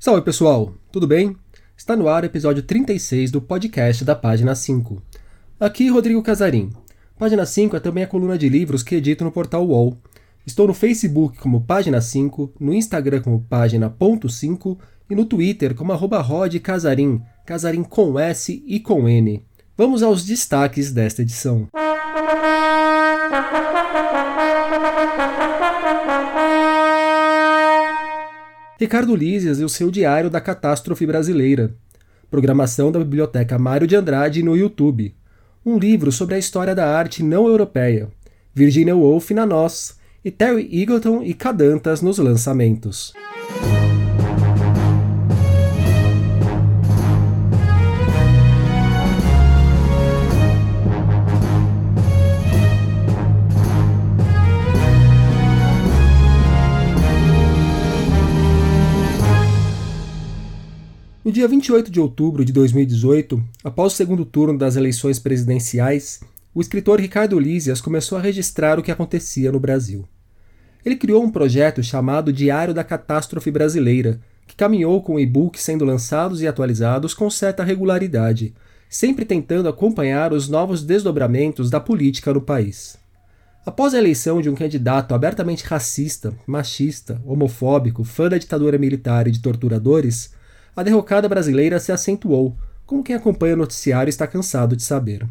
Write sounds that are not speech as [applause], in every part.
Salve pessoal, tudo bem? Está no ar o episódio 36 do podcast da Página 5. Aqui Rodrigo Casarim. Página 5 é também a coluna de livros que edito no portal UOL. Estou no Facebook como Página 5, no Instagram como Página.5 e no Twitter como arroba Rod Casarim, Casarim com S e com N. Vamos aos destaques desta edição. Ricardo Lízias e o seu Diário da Catástrofe Brasileira. Programação da Biblioteca Mário de Andrade no YouTube. Um livro sobre a história da arte não europeia. Virginia Woolf na Nós e Terry Eagleton e Cadantas nos lançamentos. No dia 28 de outubro de 2018, após o segundo turno das eleições presidenciais, o escritor Ricardo Lízias começou a registrar o que acontecia no Brasil. Ele criou um projeto chamado Diário da Catástrofe Brasileira, que caminhou com e-books sendo lançados e atualizados com certa regularidade, sempre tentando acompanhar os novos desdobramentos da política no país. Após a eleição de um candidato abertamente racista, machista, homofóbico, fã da ditadura militar e de torturadores, a derrocada brasileira se acentuou, como quem acompanha o noticiário está cansado de saber.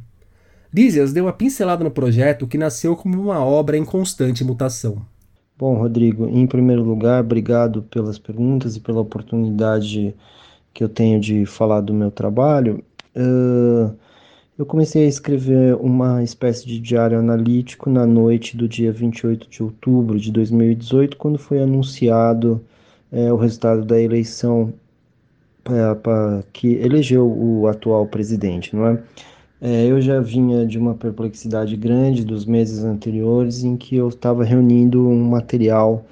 Lízias deu uma pincelada no projeto que nasceu como uma obra em constante mutação. Bom, Rodrigo, em primeiro lugar, obrigado pelas perguntas e pela oportunidade que eu tenho de falar do meu trabalho. Uh, eu comecei a escrever uma espécie de diário analítico na noite do dia 28 de outubro de 2018, quando foi anunciado é, o resultado da eleição que elegeu o atual presidente, não é? é? Eu já vinha de uma perplexidade grande dos meses anteriores em que eu estava reunindo um material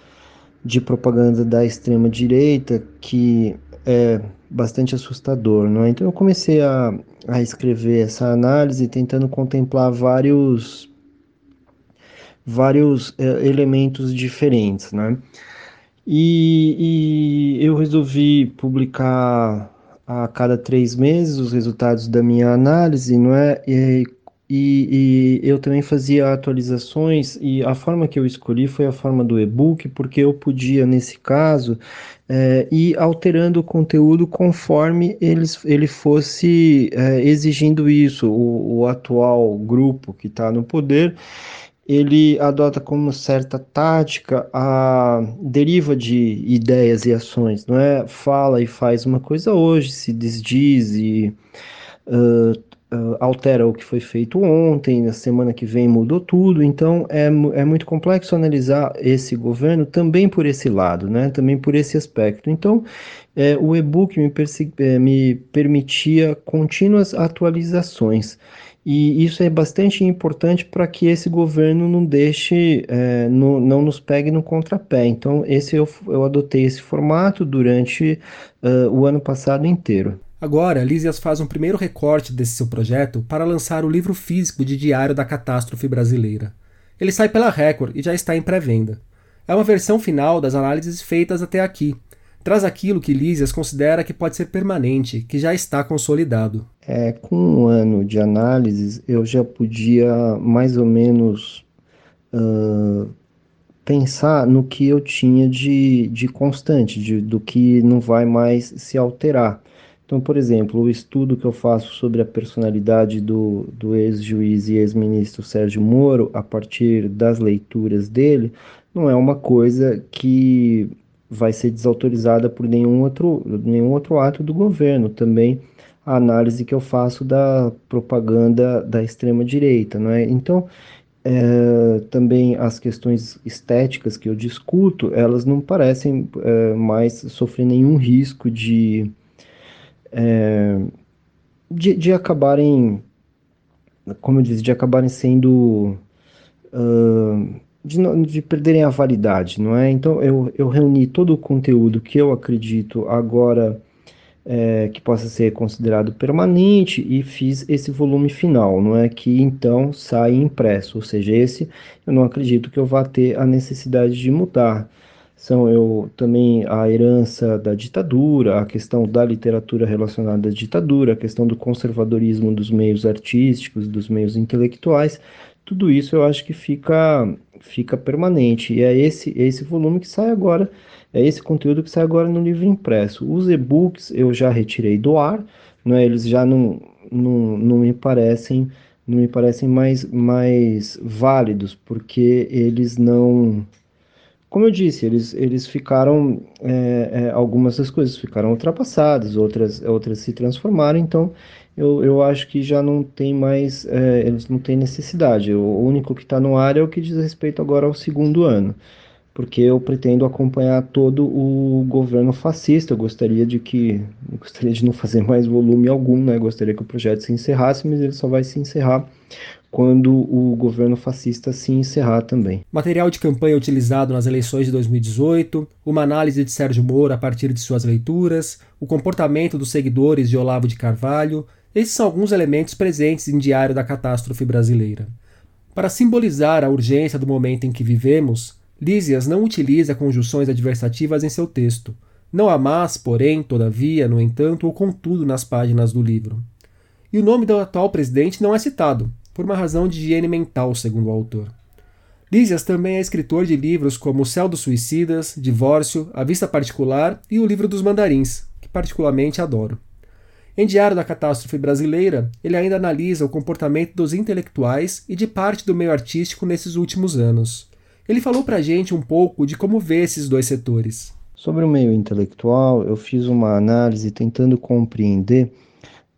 de propaganda da extrema direita que é bastante assustador, não é? Então eu comecei a, a escrever essa análise tentando contemplar vários vários é, elementos diferentes, né? E, e eu resolvi publicar a cada três meses os resultados da minha análise, não é? E, e, e, eu também fazia atualizações e a forma que eu escolhi foi a forma do e-book, porque eu podia, nesse caso, é, ir alterando o conteúdo conforme eles, ele fosse é, exigindo isso. O, o atual grupo que está no poder ele adota como certa tática a deriva de ideias e ações, não é? Fala e faz uma coisa hoje, se desdiz e uh, altera o que foi feito ontem, na semana que vem mudou tudo, então é, é muito complexo analisar esse governo também por esse lado, né? Também por esse aspecto. Então, é, o e-book me, é, me permitia contínuas atualizações. E isso é bastante importante para que esse governo não deixe, é, no, não nos pegue no contrapé. Então, esse eu, eu adotei esse formato durante uh, o ano passado inteiro. Agora, Lísias faz um primeiro recorte desse seu projeto para lançar o livro físico de Diário da Catástrofe Brasileira. Ele sai pela Record e já está em pré-venda. É uma versão final das análises feitas até aqui, traz aquilo que Lísias considera que pode ser permanente, que já está consolidado. É, com um ano de análises, eu já podia mais ou menos uh, pensar no que eu tinha de, de constante, de, do que não vai mais se alterar. Então, por exemplo, o estudo que eu faço sobre a personalidade do, do ex-juiz e ex-ministro Sérgio Moro, a partir das leituras dele, não é uma coisa que vai ser desautorizada por nenhum outro, nenhum outro ato do governo. Também a análise que eu faço da propaganda da extrema-direita. Não é? Então, é, também as questões estéticas que eu discuto, elas não parecem é, mais sofrer nenhum risco de, é, de, de, acabarem, como eu disse, de acabarem sendo uh, de, de perderem a validade, não é? Então eu, eu reuni todo o conteúdo que eu acredito agora é, que possa ser considerado permanente e fiz esse volume final, não é? Que então sai impresso, ou seja, esse eu não acredito que eu vá ter a necessidade de mudar. são eu também a herança da ditadura, a questão da literatura relacionada à ditadura, a questão do conservadorismo dos meios artísticos, dos meios intelectuais. Tudo isso eu acho que fica fica permanente e é esse esse volume que sai agora, é esse conteúdo que sai agora no livro impresso. Os e-books eu já retirei do ar, não é? Eles já não, não, não me parecem não me parecem mais, mais válidos, porque eles não como eu disse, eles, eles ficaram, é, é, algumas das coisas ficaram ultrapassadas, outras, outras se transformaram, então eu, eu acho que já não tem mais, é, eles não têm necessidade. O único que está no ar é o que diz respeito agora ao segundo ano, porque eu pretendo acompanhar todo o governo fascista. Eu gostaria de que, gostaria de não fazer mais volume algum, né? gostaria que o projeto se encerrasse, mas ele só vai se encerrar quando o governo fascista se encerrar também. Material de campanha utilizado nas eleições de 2018, uma análise de Sérgio Moro a partir de suas leituras, o comportamento dos seguidores de Olavo de Carvalho, esses são alguns elementos presentes em Diário da Catástrofe Brasileira. Para simbolizar a urgência do momento em que vivemos, Lísias não utiliza conjunções adversativas em seu texto. Não há mas, porém, todavia, no entanto ou contudo nas páginas do livro. E o nome do atual presidente não é citado, por uma razão de higiene mental, segundo o autor. Lísias também é escritor de livros como O Céu dos Suicidas, Divórcio, A Vista Particular e O Livro dos Mandarins, que particularmente adoro. Em Diário da Catástrofe Brasileira, ele ainda analisa o comportamento dos intelectuais e de parte do meio artístico nesses últimos anos. Ele falou pra gente um pouco de como vê esses dois setores. Sobre o meio intelectual, eu fiz uma análise tentando compreender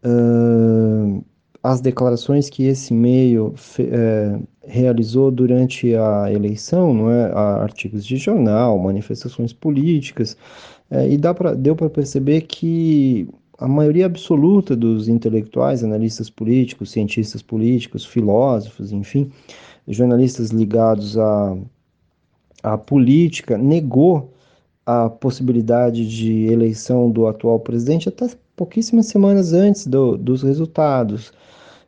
uh, as declarações que esse meio é, realizou durante a eleição, não é? artigos de jornal, manifestações políticas, é, e dá pra, deu para perceber que a maioria absoluta dos intelectuais, analistas políticos, cientistas políticos, filósofos, enfim, jornalistas ligados à, à política, negou a possibilidade de eleição do atual presidente até pouquíssimas semanas antes do, dos resultados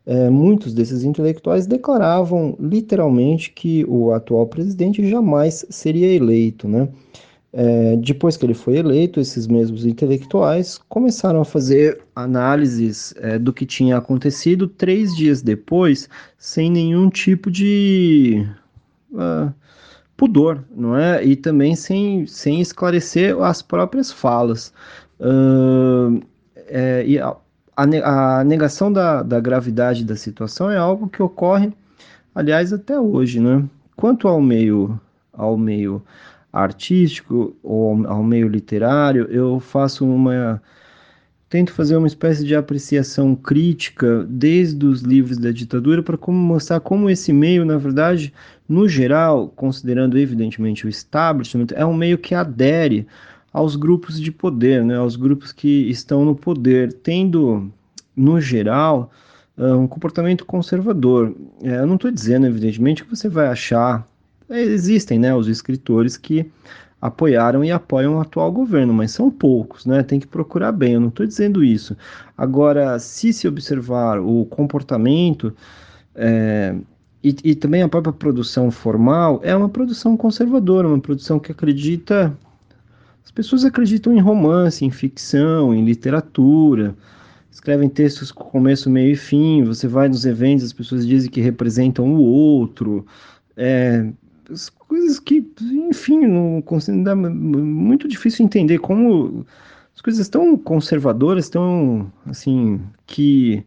é, muitos desses intelectuais declaravam literalmente que o atual presidente jamais seria eleito, né? É, depois que ele foi eleito, esses mesmos intelectuais começaram a fazer análises é, do que tinha acontecido três dias depois, sem nenhum tipo de uh, pudor, não é? E também sem, sem esclarecer as próprias falas. Uh, é, e a, a negação da, da gravidade da situação é algo que ocorre, aliás, até hoje, né? Quanto ao meio, ao meio artístico ou ao meio literário, eu faço uma tento fazer uma espécie de apreciação crítica desde os livros da ditadura para como mostrar como esse meio, na verdade, no geral, considerando evidentemente o establishment, é um meio que adere aos grupos de poder, né, aos grupos que estão no poder, tendo, no geral, ah, um comportamento conservador. É, eu não estou dizendo, evidentemente, que você vai achar. Existem né, os escritores que apoiaram e apoiam o atual governo, mas são poucos, né? Tem que procurar bem, eu não estou dizendo isso. Agora, se se observar o comportamento é, e, e, também a própria produção formal, é uma produção conservadora, uma produção que acredita as pessoas acreditam em romance, em ficção, em literatura, escrevem textos com começo, meio e fim. Você vai nos eventos, as pessoas dizem que representam o outro. É, coisas que, enfim, não consigo, muito difícil entender como as coisas tão conservadoras, tão assim, que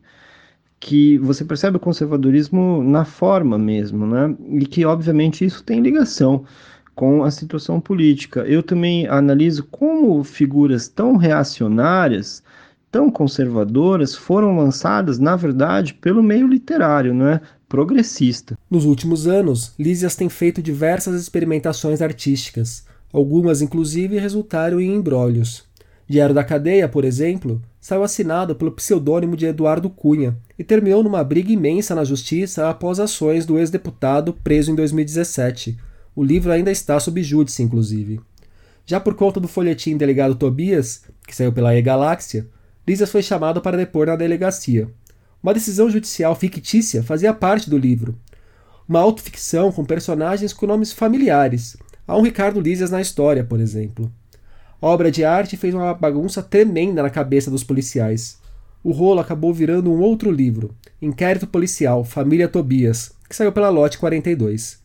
que você percebe o conservadorismo na forma mesmo, né? E que obviamente isso tem ligação com a situação política. Eu também analiso como figuras tão reacionárias, tão conservadoras, foram lançadas, na verdade, pelo meio literário, não é? Progressista. Nos últimos anos, Lísias tem feito diversas experimentações artísticas. Algumas, inclusive, resultaram em embrólios. Diário da Cadeia, por exemplo, saiu assinado pelo pseudônimo de Eduardo Cunha e terminou numa briga imensa na justiça após ações do ex-deputado preso em 2017 o livro ainda está sob júdice, inclusive. Já por conta do folhetim Delegado Tobias, que saiu pela E-Galáxia, Lisas foi chamado para depor na delegacia. Uma decisão judicial fictícia fazia parte do livro. Uma autoficção com personagens com nomes familiares, Há um Ricardo Lízias na história, por exemplo. A obra de arte fez uma bagunça tremenda na cabeça dos policiais. O rolo acabou virando um outro livro, Inquérito Policial, Família Tobias, que saiu pela Lote 42.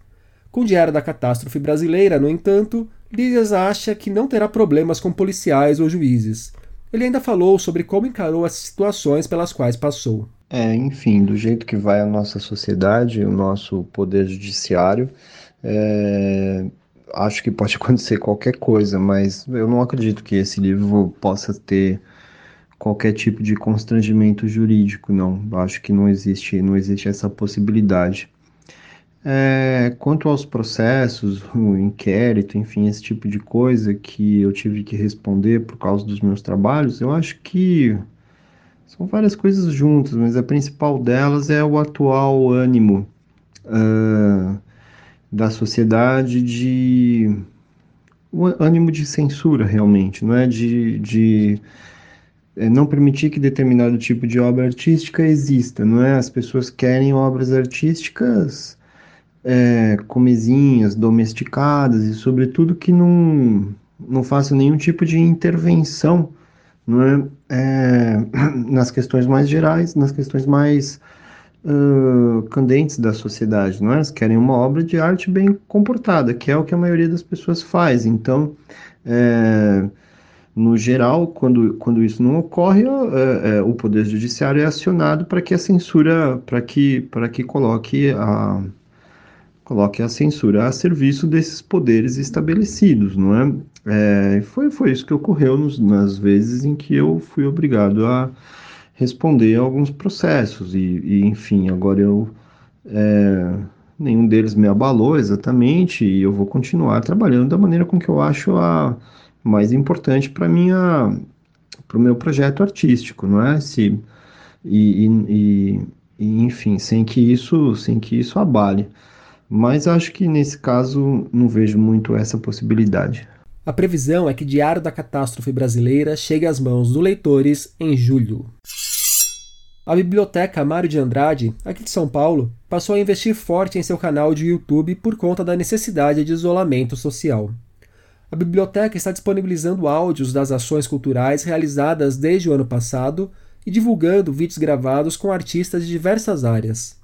Com o Diário da Catástrofe Brasileira, no entanto, Lízias acha que não terá problemas com policiais ou juízes. Ele ainda falou sobre como encarou as situações pelas quais passou. É, enfim, do jeito que vai a nossa sociedade, o nosso poder judiciário, é, acho que pode [laughs] acontecer qualquer coisa, mas eu não acredito que esse livro possa ter qualquer tipo de constrangimento jurídico, não. Acho que não existe, não existe essa possibilidade. É, quanto aos processos, [laughs] o inquérito, enfim, esse tipo de coisa que eu tive que responder por causa dos meus trabalhos, eu acho que são várias coisas juntas, mas a principal delas é o atual ânimo uh, da sociedade de o ânimo de censura realmente, não é de, de é, não permitir que determinado tipo de obra artística exista, não é? As pessoas querem obras artísticas é, comezinhas, domesticadas e sobretudo que não não façam nenhum tipo de intervenção é, é [clears throat] nas questões mais gerais, nas questões mais uh, candentes da sociedade, não é? Elas querem uma obra de arte bem comportada, que é o que a maioria das pessoas faz. Então, é, no geral, quando, quando isso não ocorre, é, é, o Poder Judiciário é acionado para que a censura, para que, que coloque a, coloque a censura a serviço desses poderes estabelecidos, não é? é foi, foi isso que ocorreu nos, nas vezes em que eu fui obrigado a responder a alguns processos e, e enfim, agora eu é, nenhum deles me abalou exatamente e eu vou continuar trabalhando da maneira com que eu acho a mais importante para minha para o meu projeto artístico, não é? Se e, e, e, enfim, sem que isso sem que isso abale. Mas acho que nesse caso não vejo muito essa possibilidade. A previsão é que Diário da Catástrofe Brasileira chegue às mãos dos leitores em julho. A Biblioteca Mário de Andrade, aqui de São Paulo, passou a investir forte em seu canal de YouTube por conta da necessidade de isolamento social. A biblioteca está disponibilizando áudios das ações culturais realizadas desde o ano passado e divulgando vídeos gravados com artistas de diversas áreas.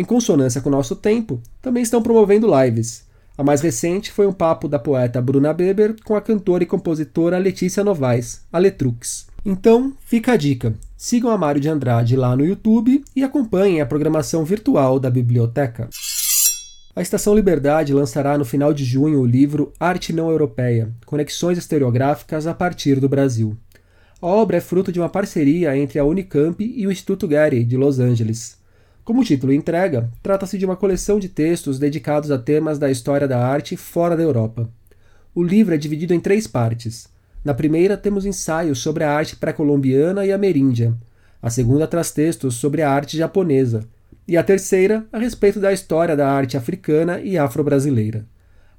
Em consonância com o nosso tempo, também estão promovendo lives. A mais recente foi um papo da poeta Bruna Beber com a cantora e compositora Letícia Novaes, a Letrux. Então, fica a dica. Sigam a Mário de Andrade lá no YouTube e acompanhem a programação virtual da biblioteca. A Estação Liberdade lançará no final de junho o livro Arte Não Europeia Conexões Historiográficas a partir do Brasil. A obra é fruto de uma parceria entre a Unicamp e o Instituto Getty, de Los Angeles. Como o título entrega, trata-se de uma coleção de textos dedicados a temas da história da arte fora da Europa. O livro é dividido em três partes. Na primeira, temos ensaios sobre a arte pré-colombiana e ameríndia. A segunda traz textos sobre a arte japonesa. E a terceira, a respeito da história da arte africana e afro-brasileira.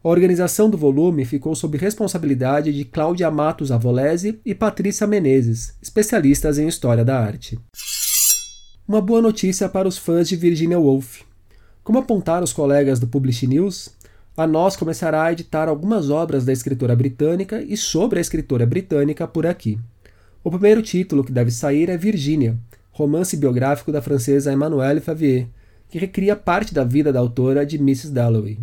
A organização do volume ficou sob responsabilidade de Cláudia Matos Avolese e Patrícia Menezes, especialistas em história da arte. Uma boa notícia para os fãs de Virginia Woolf. Como apontaram os colegas do Publish News, a Nós começará a editar algumas obras da escritora britânica e sobre a escritora britânica por aqui. O primeiro título que deve sair é Virginia, romance biográfico da francesa Emmanuelle Favier, que recria parte da vida da autora de Mrs. Dalloway.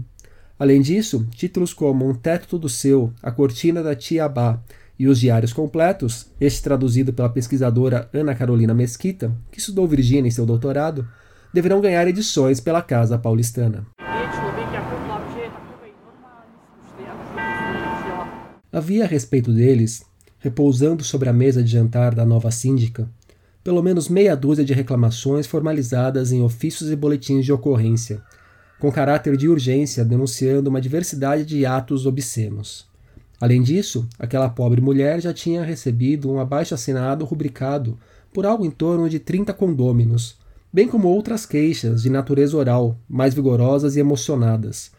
Além disso, títulos como Um Teto Todo Seu, A Cortina da Tia Bá e os diários completos, este traduzido pela pesquisadora Ana Carolina Mesquita, que estudou Virgínia em seu doutorado, deverão ganhar edições pela Casa Paulistana. Havia a respeito deles, repousando sobre a mesa de jantar da nova síndica, pelo menos meia dúzia de reclamações formalizadas em ofícios e boletins de ocorrência, com caráter de urgência denunciando uma diversidade de atos obscenos. Além disso, aquela pobre mulher já tinha recebido um abaixo-assinado rubricado por algo em torno de 30 condôminos, bem como outras queixas de natureza oral, mais vigorosas e emocionadas.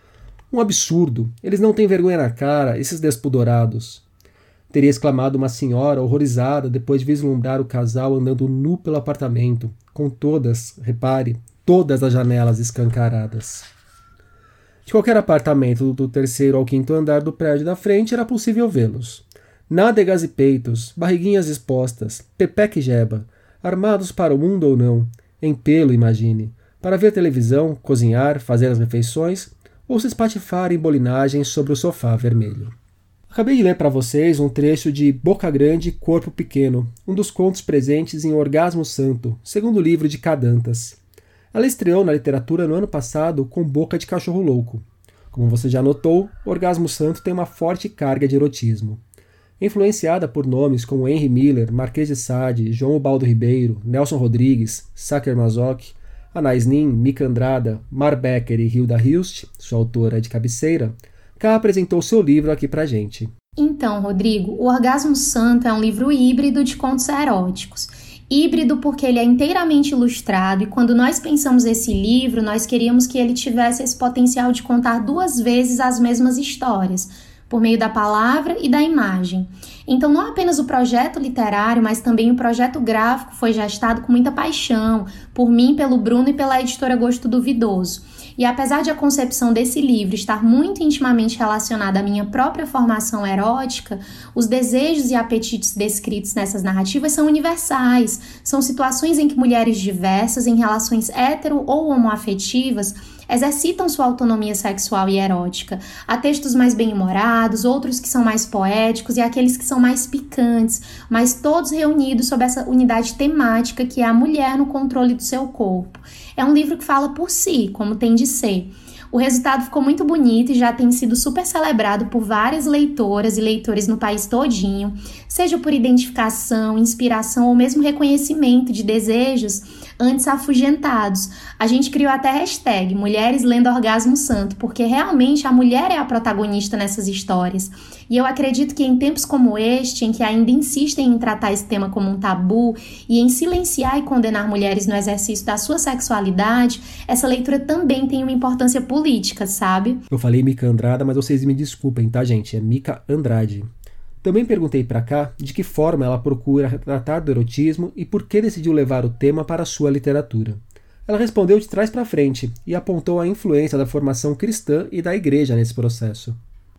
Um absurdo! Eles não têm vergonha na cara, esses despudorados! Teria exclamado uma senhora horrorizada depois de vislumbrar o casal andando nu pelo apartamento, com todas, repare, todas as janelas escancaradas. De qualquer apartamento do terceiro ao quinto andar do prédio da frente era possível vê-los. Nádegas e peitos, barriguinhas expostas, pepeque e jeba, armados para o mundo ou não, em pelo, imagine, para ver televisão, cozinhar, fazer as refeições ou se espatifar em bolinagens sobre o sofá vermelho. Acabei de ler para vocês um trecho de Boca Grande, Corpo Pequeno, um dos contos presentes em Orgasmo Santo, segundo livro de Cadantas. Ela estreou na literatura no ano passado com Boca de Cachorro Louco. Como você já notou, Orgasmo Santo tem uma forte carga de erotismo. Influenciada por nomes como Henry Miller, Marquês de Sade, João Ubaldo Ribeiro, Nelson Rodrigues, Saker Mazoc, Anais Nin, Mika Andrada, Mar Becker e Hilda Hilst, sua autora de cabeceira, Ká apresentou seu livro aqui pra gente. Então, Rodrigo, O Orgasmo Santo é um livro híbrido de contos eróticos. Híbrido porque ele é inteiramente ilustrado e quando nós pensamos esse livro, nós queríamos que ele tivesse esse potencial de contar duas vezes as mesmas histórias, por meio da palavra e da imagem. Então, não apenas o projeto literário, mas também o projeto gráfico foi gestado com muita paixão por mim, pelo Bruno e pela editora Gosto Duvidoso. E apesar de a concepção desse livro estar muito intimamente relacionada à minha própria formação erótica, os desejos e apetites descritos nessas narrativas são universais. São situações em que mulheres diversas, em relações hetero ou homoafetivas, exercitam sua autonomia sexual e erótica. Há textos mais bem-humorados, outros que são mais poéticos e aqueles que são mais picantes, mas todos reunidos sob essa unidade temática que é a mulher no controle do seu corpo. É um livro que fala por si, como tem de ser. O resultado ficou muito bonito e já tem sido super celebrado por várias leitoras e leitores no país todinho, seja por identificação, inspiração ou mesmo reconhecimento de desejos antes afugentados. A gente criou até hashtag Mulheres Lendo Orgasmo Santo, porque realmente a mulher é a protagonista nessas histórias. E eu acredito que em tempos como este, em que ainda insistem em tratar esse tema como um tabu e em silenciar e condenar mulheres no exercício da sua sexualidade, essa leitura também tem uma importância política, sabe? Eu falei Mica Andrada, mas vocês me desculpem, tá, gente? É Mica Andrade. Também perguntei para cá de que forma ela procura tratar do erotismo e por que decidiu levar o tema para a sua literatura. Ela respondeu de trás para frente e apontou a influência da formação cristã e da igreja nesse processo.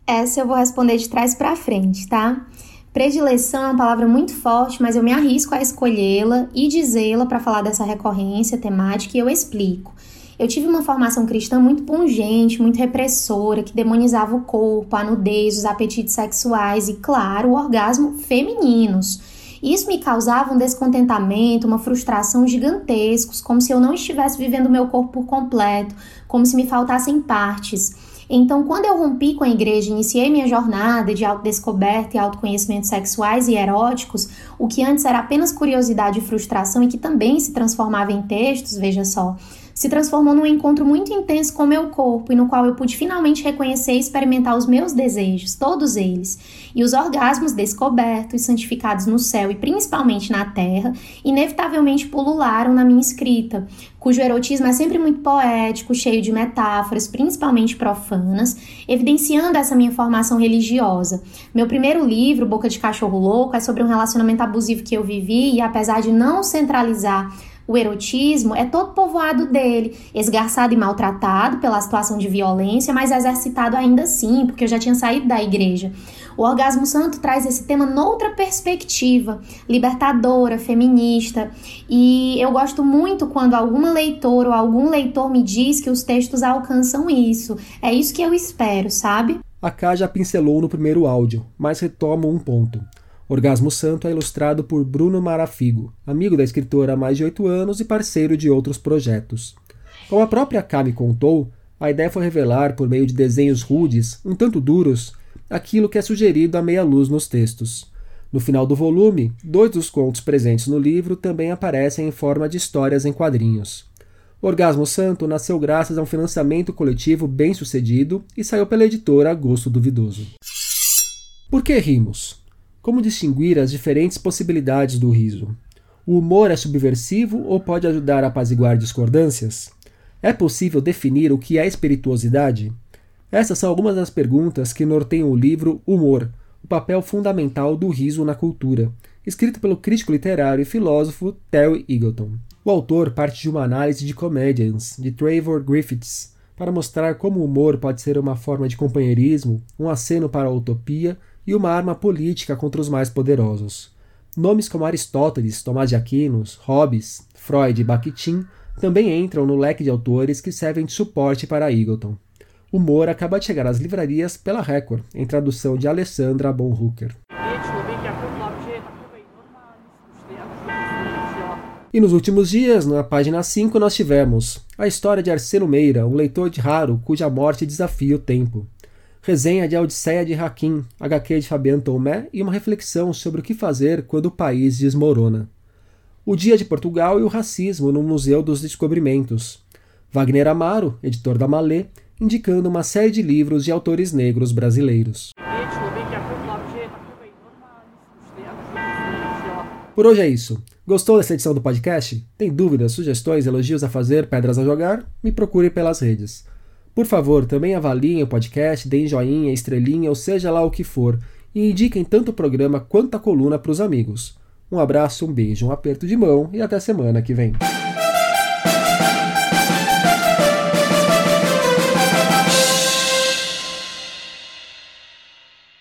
Essa eu vou responder de trás para frente, tá? Predileção é uma palavra muito forte, mas eu me arrisco a escolhê-la e dizê-la para falar dessa recorrência temática e eu explico. Eu tive uma formação cristã muito pungente, muito repressora, que demonizava o corpo, a nudez, os apetites sexuais e, claro, o orgasmo femininos. Isso me causava um descontentamento, uma frustração gigantescos, como se eu não estivesse vivendo o meu corpo por completo, como se me faltassem partes. Então, quando eu rompi com a igreja iniciei minha jornada de autodescoberta e autoconhecimento sexuais e eróticos, o que antes era apenas curiosidade e frustração e que também se transformava em textos, veja só, se transformou num encontro muito intenso com meu corpo e no qual eu pude finalmente reconhecer e experimentar os meus desejos, todos eles, e os orgasmos descobertos, santificados no céu e principalmente na terra, inevitavelmente pulularam na minha escrita, cujo erotismo é sempre muito poético, cheio de metáforas, principalmente profanas, evidenciando essa minha formação religiosa. Meu primeiro livro, Boca de Cachorro Louco, é sobre um relacionamento abusivo que eu vivi e apesar de não centralizar o erotismo é todo povoado dele, esgarçado e maltratado pela situação de violência, mas exercitado ainda assim, porque eu já tinha saído da igreja. O Orgasmo Santo traz esse tema noutra perspectiva, libertadora, feminista, e eu gosto muito quando alguma leitora ou algum leitor me diz que os textos alcançam isso. É isso que eu espero, sabe? A K já pincelou no primeiro áudio, mas retomo um ponto. Orgasmo Santo é ilustrado por Bruno Marafigo, amigo da escritora há mais de oito anos e parceiro de outros projetos. Como a própria Kami contou, a ideia foi revelar, por meio de desenhos rudes, um tanto duros, aquilo que é sugerido à meia luz nos textos. No final do volume, dois dos contos presentes no livro também aparecem em forma de histórias em quadrinhos. Orgasmo Santo nasceu graças a um financiamento coletivo bem sucedido e saiu pela editora Gosto Duvidoso. Por que rimos? Como distinguir as diferentes possibilidades do riso? O humor é subversivo ou pode ajudar a apaziguar discordâncias? É possível definir o que é espirituosidade? Essas são algumas das perguntas que norteiam o livro Humor, o papel fundamental do riso na cultura, escrito pelo crítico literário e filósofo Terry Eagleton. O autor parte de uma análise de Comedians, de Trevor Griffiths, para mostrar como o humor pode ser uma forma de companheirismo, um aceno para a utopia e uma arma política contra os mais poderosos. Nomes como Aristóteles, Tomás de Aquinos, Hobbes, Freud e Bakhtin também entram no leque de autores que servem de suporte para Eagleton. O humor acaba de chegar às livrarias pela Record, em tradução de Alessandra Bonhooker. E nos últimos dias, na página 5, nós tivemos a história de Arseno Meira, um leitor de raro cuja morte desafia o tempo. Resenha de Odisseia de Hakim, HQ de Fabian Tomé e uma reflexão sobre o que fazer quando o país desmorona. O Dia de Portugal e o Racismo no Museu dos Descobrimentos. Wagner Amaro, editor da Malê, indicando uma série de livros de autores negros brasileiros. Por hoje é isso. Gostou dessa edição do podcast? Tem dúvidas, sugestões, elogios a fazer, pedras a jogar? Me procure pelas redes. Por favor, também avaliem o podcast, deem joinha, estrelinha ou seja lá o que for e indiquem tanto o programa quanto a coluna para os amigos. Um abraço, um beijo, um aperto de mão e até semana que vem.